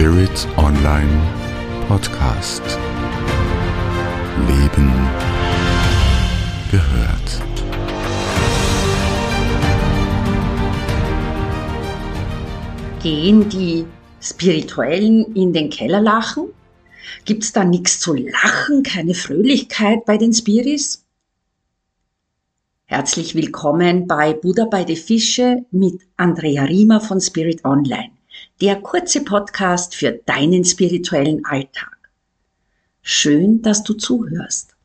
Spirit Online Podcast. Leben gehört. Gehen die Spirituellen in den Keller lachen? Gibt's da nichts zu lachen, keine Fröhlichkeit bei den Spiris? Herzlich willkommen bei Buddha bei die Fische mit Andrea Riemer von Spirit Online. Der kurze Podcast für deinen spirituellen Alltag. Schön, dass du zuhörst.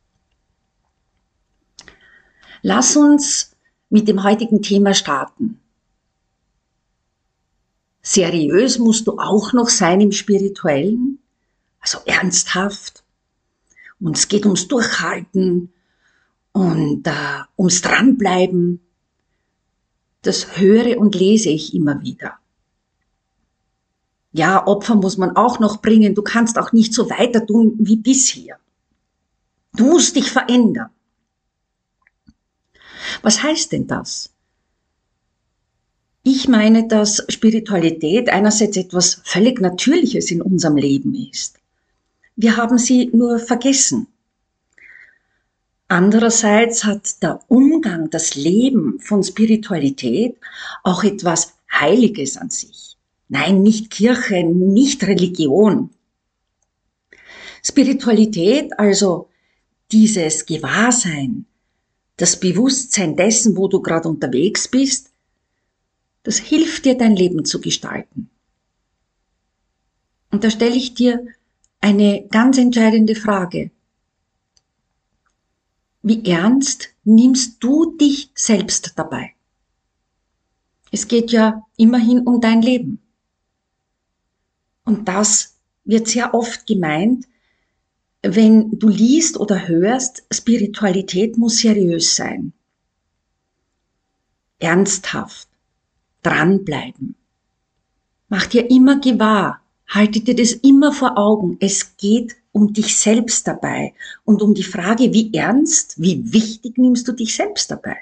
Lass uns mit dem heutigen Thema starten. Seriös musst du auch noch sein im spirituellen, also ernsthaft. Und es geht ums Durchhalten und äh, ums Dranbleiben. Das höre und lese ich immer wieder. Ja, Opfer muss man auch noch bringen. Du kannst auch nicht so weiter tun wie bisher. Du musst dich verändern. Was heißt denn das? Ich meine, dass Spiritualität einerseits etwas völlig Natürliches in unserem Leben ist. Wir haben sie nur vergessen. Andererseits hat der Umgang, das Leben von Spiritualität auch etwas Heiliges an sich. Nein, nicht Kirche, nicht Religion. Spiritualität, also dieses Gewahrsein, das Bewusstsein dessen, wo du gerade unterwegs bist, das hilft dir, dein Leben zu gestalten. Und da stelle ich dir eine ganz entscheidende Frage. Wie ernst nimmst du dich selbst dabei? Es geht ja immerhin um dein Leben. Und das wird sehr oft gemeint, wenn du liest oder hörst, Spiritualität muss seriös sein. Ernsthaft. Dranbleiben. Mach dir immer gewahr. Halte dir das immer vor Augen. Es geht um dich selbst dabei und um die Frage, wie ernst, wie wichtig nimmst du dich selbst dabei?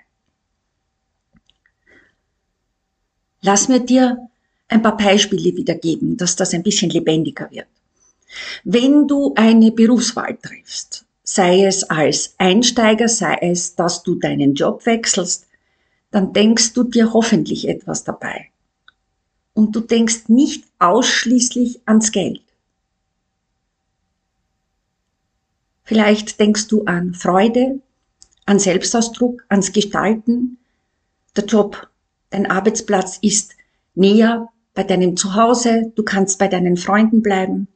Lass mir dir ein paar Beispiele wiedergeben, dass das ein bisschen lebendiger wird. Wenn du eine Berufswahl triffst, sei es als Einsteiger, sei es, dass du deinen Job wechselst, dann denkst du dir hoffentlich etwas dabei. Und du denkst nicht ausschließlich ans Geld. Vielleicht denkst du an Freude, an Selbstausdruck, ans Gestalten. Der Job, dein Arbeitsplatz ist näher bei deinem Zuhause, du kannst bei deinen Freunden bleiben.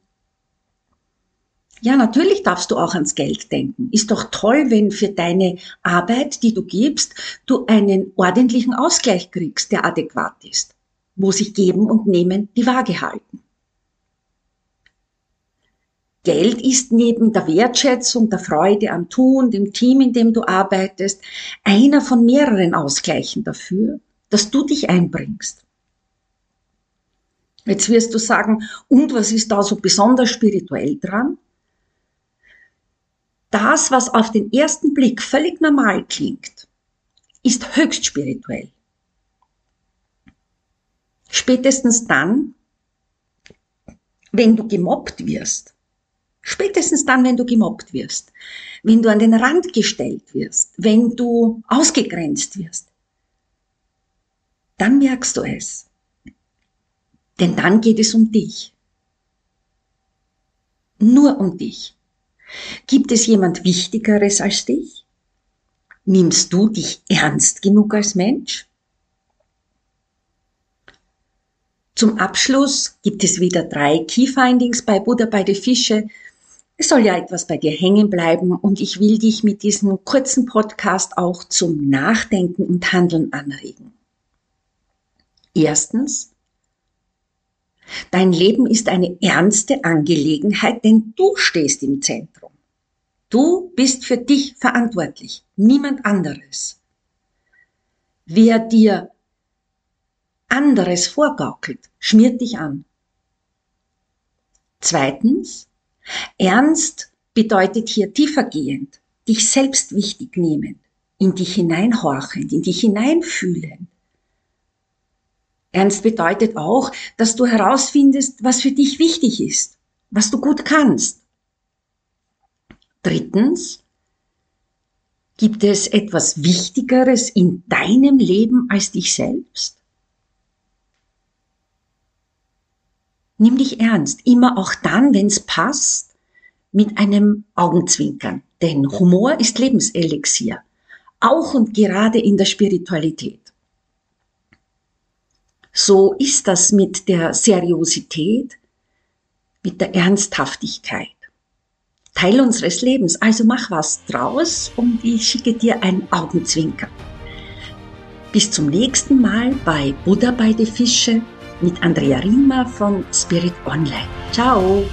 Ja, natürlich darfst du auch ans Geld denken. Ist doch toll, wenn für deine Arbeit, die du gibst, du einen ordentlichen Ausgleich kriegst, der adäquat ist, wo sich Geben und Nehmen die Waage halten. Geld ist neben der Wertschätzung, der Freude am Tun, dem Team, in dem du arbeitest, einer von mehreren Ausgleichen dafür, dass du dich einbringst. Jetzt wirst du sagen, und was ist da so besonders spirituell dran? Das, was auf den ersten Blick völlig normal klingt, ist höchst spirituell. Spätestens dann, wenn du gemobbt wirst, spätestens dann, wenn du gemobbt wirst, wenn du an den Rand gestellt wirst, wenn du ausgegrenzt wirst, dann merkst du es. Denn dann geht es um dich. Nur um dich. Gibt es jemand Wichtigeres als dich? Nimmst du dich ernst genug als Mensch? Zum Abschluss gibt es wieder drei Key Findings bei Buddha bei den Fische. Es soll ja etwas bei dir hängen bleiben und ich will dich mit diesem kurzen Podcast auch zum Nachdenken und Handeln anregen. Erstens, Dein Leben ist eine ernste Angelegenheit, denn du stehst im Zentrum. Du bist für dich verantwortlich, niemand anderes. Wer dir anderes vorgaukelt, schmiert dich an. Zweitens, ernst bedeutet hier tiefergehend, dich selbst wichtig nehmend, in dich hineinhorchend, in dich hineinfühlend Ernst bedeutet auch, dass du herausfindest, was für dich wichtig ist, was du gut kannst. Drittens, gibt es etwas Wichtigeres in deinem Leben als dich selbst? Nimm dich ernst, immer auch dann, wenn es passt, mit einem Augenzwinkern. Denn Humor ist Lebenselixier, auch und gerade in der Spiritualität. So ist das mit der Seriosität, mit der Ernsthaftigkeit. Teil unseres Lebens, also mach was draus und ich schicke dir ein Augenzwinker. Bis zum nächsten Mal bei Buddha bei die Fische mit Andrea Riemer von Spirit Online. Ciao!